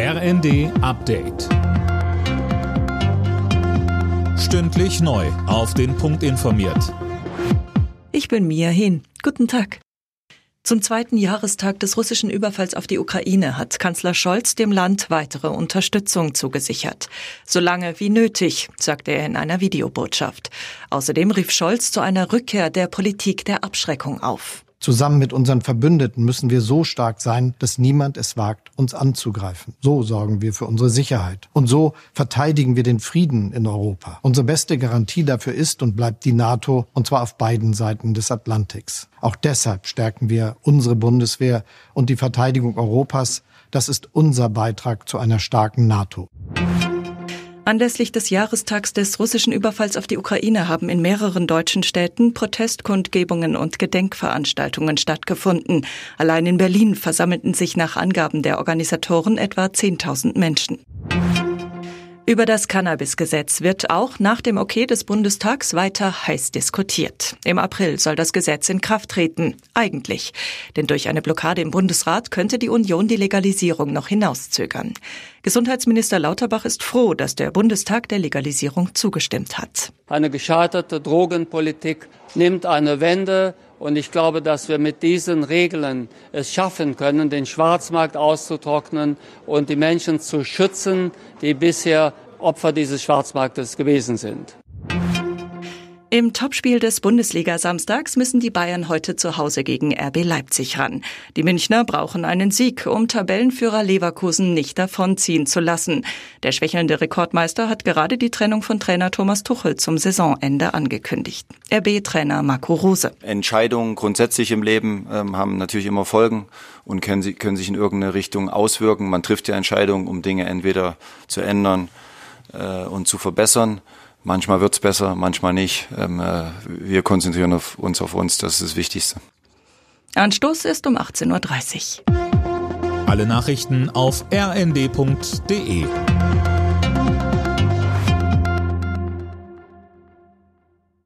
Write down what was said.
RND Update. Stündlich neu. Auf den Punkt informiert. Ich bin Mia Hin. Guten Tag. Zum zweiten Jahrestag des russischen Überfalls auf die Ukraine hat Kanzler Scholz dem Land weitere Unterstützung zugesichert. Solange wie nötig, sagte er in einer Videobotschaft. Außerdem rief Scholz zu einer Rückkehr der Politik der Abschreckung auf. Zusammen mit unseren Verbündeten müssen wir so stark sein, dass niemand es wagt, uns anzugreifen. So sorgen wir für unsere Sicherheit. Und so verteidigen wir den Frieden in Europa. Unsere beste Garantie dafür ist und bleibt die NATO, und zwar auf beiden Seiten des Atlantiks. Auch deshalb stärken wir unsere Bundeswehr und die Verteidigung Europas. Das ist unser Beitrag zu einer starken NATO. Anlässlich des Jahrestags des russischen Überfalls auf die Ukraine haben in mehreren deutschen Städten Protestkundgebungen und Gedenkveranstaltungen stattgefunden. Allein in Berlin versammelten sich nach Angaben der Organisatoren etwa 10.000 Menschen. Über das Cannabis-Gesetz wird auch nach dem Okay des Bundestags weiter heiß diskutiert. Im April soll das Gesetz in Kraft treten. Eigentlich. Denn durch eine Blockade im Bundesrat könnte die Union die Legalisierung noch hinauszögern. Gesundheitsminister Lauterbach ist froh, dass der Bundestag der Legalisierung zugestimmt hat. Eine gescheiterte Drogenpolitik nimmt eine Wende und ich glaube, dass wir mit diesen Regeln es schaffen können, den Schwarzmarkt auszutrocknen und die Menschen zu schützen, die bisher Opfer dieses Schwarzmarktes gewesen sind. Im Topspiel des Bundesliga-Samstags müssen die Bayern heute zu Hause gegen RB Leipzig ran. Die Münchner brauchen einen Sieg, um Tabellenführer Leverkusen nicht davonziehen zu lassen. Der schwächelnde Rekordmeister hat gerade die Trennung von Trainer Thomas Tuchel zum Saisonende angekündigt. RB-Trainer Marco Rose. Entscheidungen grundsätzlich im Leben ähm, haben natürlich immer Folgen und können, können sich in irgendeine Richtung auswirken. Man trifft ja Entscheidungen, um Dinge entweder zu ändern äh, und zu verbessern. Manchmal wird's besser, manchmal nicht. Ähm, äh, wir konzentrieren auf uns auf uns, das ist das Wichtigste. Anstoß ist um 18.30 Uhr. Alle Nachrichten auf rnd.de